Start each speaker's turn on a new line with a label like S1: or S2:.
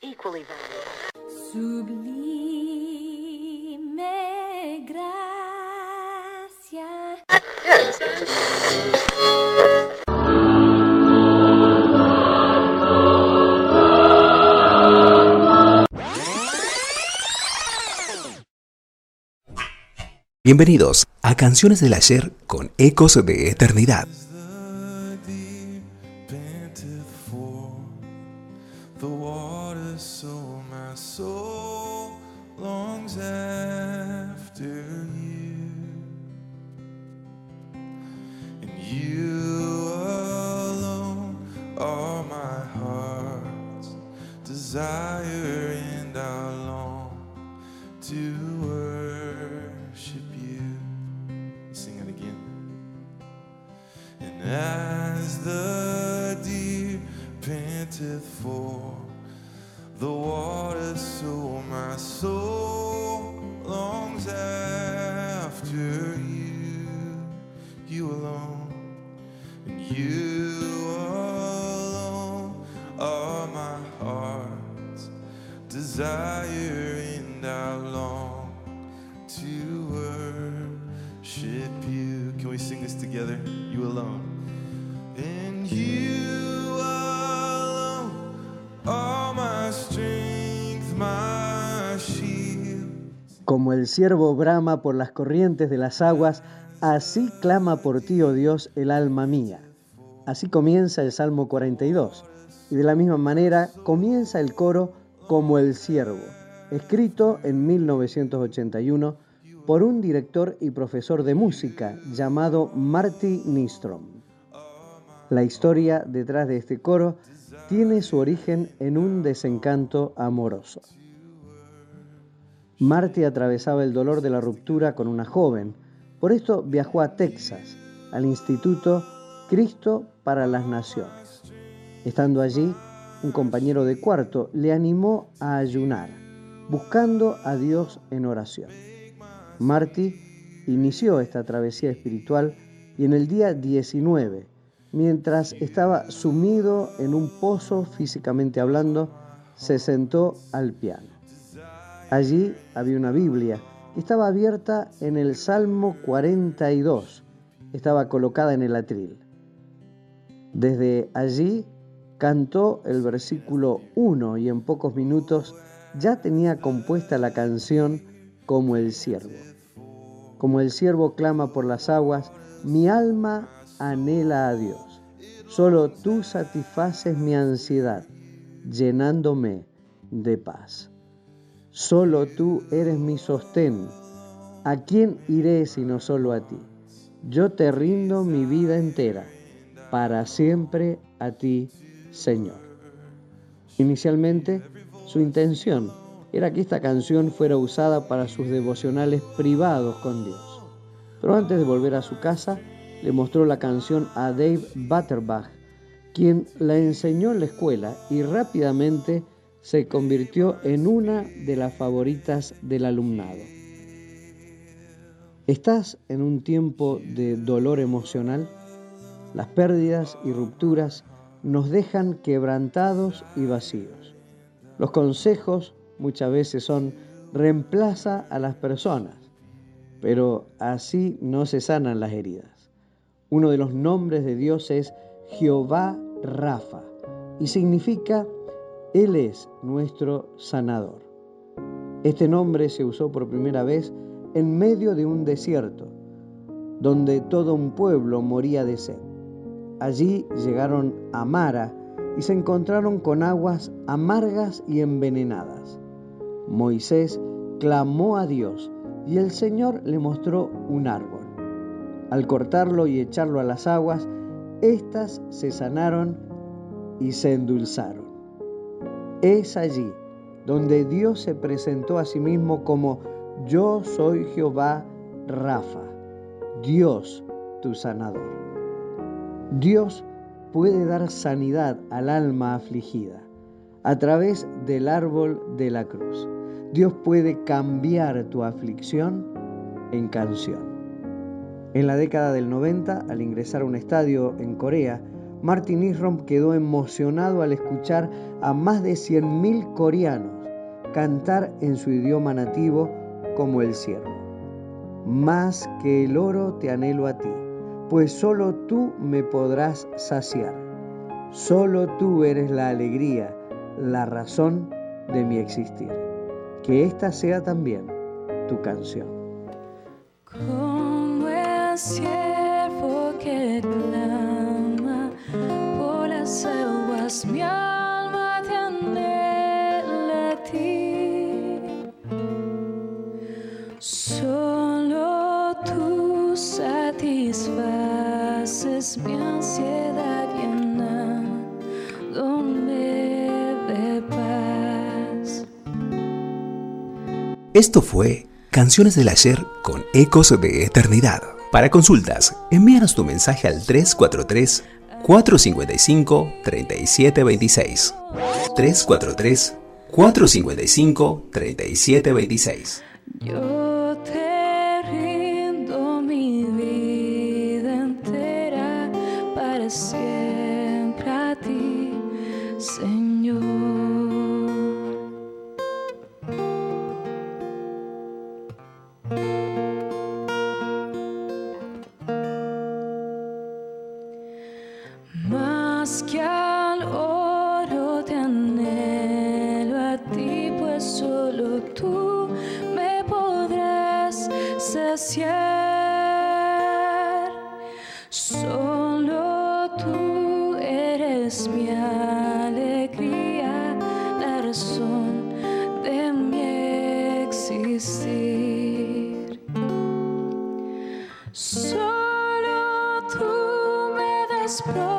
S1: equally valuable.
S2: Sublime gracia.
S3: Bienvenidos a Canciones del Ayer con Ecos de Eternidad.
S4: the deep panteth for the water, so my soul longs after you. And you alone are my heart's desire, and I long to worship you. Sing it again. And as the deer panteth for soul longs after you, you alone, and you alone are my heart's desire, and I long to worship you. Can we sing this together? You alone. And you
S5: Como el ciervo brama por las corrientes de las aguas, así clama por ti, oh Dios, el alma mía. Así comienza el Salmo 42. Y de la misma manera comienza el coro como el ciervo, escrito en 1981 por un director y profesor de música llamado Marty Nistrom. La historia detrás de este coro tiene su origen en un desencanto amoroso. Marty atravesaba el dolor de la ruptura con una joven. Por esto viajó a Texas, al Instituto Cristo para las Naciones. Estando allí, un compañero de cuarto le animó a ayunar, buscando a Dios en oración. Marty inició esta travesía espiritual y en el día 19, mientras estaba sumido en un pozo físicamente hablando, se sentó al piano. Allí había una Biblia que estaba abierta en el Salmo 42. Estaba colocada en el atril. Desde allí cantó el versículo 1 y en pocos minutos ya tenía compuesta la canción como el siervo. Como el siervo clama por las aguas, mi alma anhela a Dios. Solo tú satisfaces mi ansiedad, llenándome de paz. Solo tú eres mi sostén. ¿A quién iré sino solo a ti? Yo te rindo mi vida entera, para siempre a ti, Señor. Inicialmente, su intención era que esta canción fuera usada para sus devocionales privados con Dios. Pero antes de volver a su casa, le mostró la canción a Dave Butterbach, quien la enseñó en la escuela y rápidamente se convirtió en una de las favoritas del alumnado. ¿Estás en un tiempo de dolor emocional? Las pérdidas y rupturas nos dejan quebrantados y vacíos. Los consejos muchas veces son reemplaza a las personas, pero así no se sanan las heridas. Uno de los nombres de Dios es Jehová Rafa y significa Él es nuestro sanador. Este nombre se usó por primera vez en medio de un desierto, donde todo un pueblo moría de sed. Allí llegaron a Mara y se encontraron con aguas amargas y envenenadas. Moisés clamó a Dios y el Señor le mostró un árbol. Al cortarlo y echarlo a las aguas, éstas se sanaron y se endulzaron. Es allí donde Dios se presentó a sí mismo como yo soy Jehová Rafa, Dios tu sanador. Dios puede dar sanidad al alma afligida a través del árbol de la cruz. Dios puede cambiar tu aflicción en canción. En la década del 90, al ingresar a un estadio en Corea, Martin Isrom quedó emocionado al escuchar a más de 100.000 coreanos cantar en su idioma nativo como el ciervo. Más que el oro te anhelo a ti, pues solo tú me podrás saciar. Solo tú eres la alegría, la razón de mi existir. Que esta sea también tu canción.
S2: Como el que satisfaces mi ansiedad llenándome de paz.
S3: Esto fue Canciones del Ayer con Ecos de Eternidad. Para consultas, envíanos tu mensaje al 343 455 3726. 343 455 3726.
S2: Yo Más que al oro te anhelo a ti, pues solo tú me podrás saciar. Me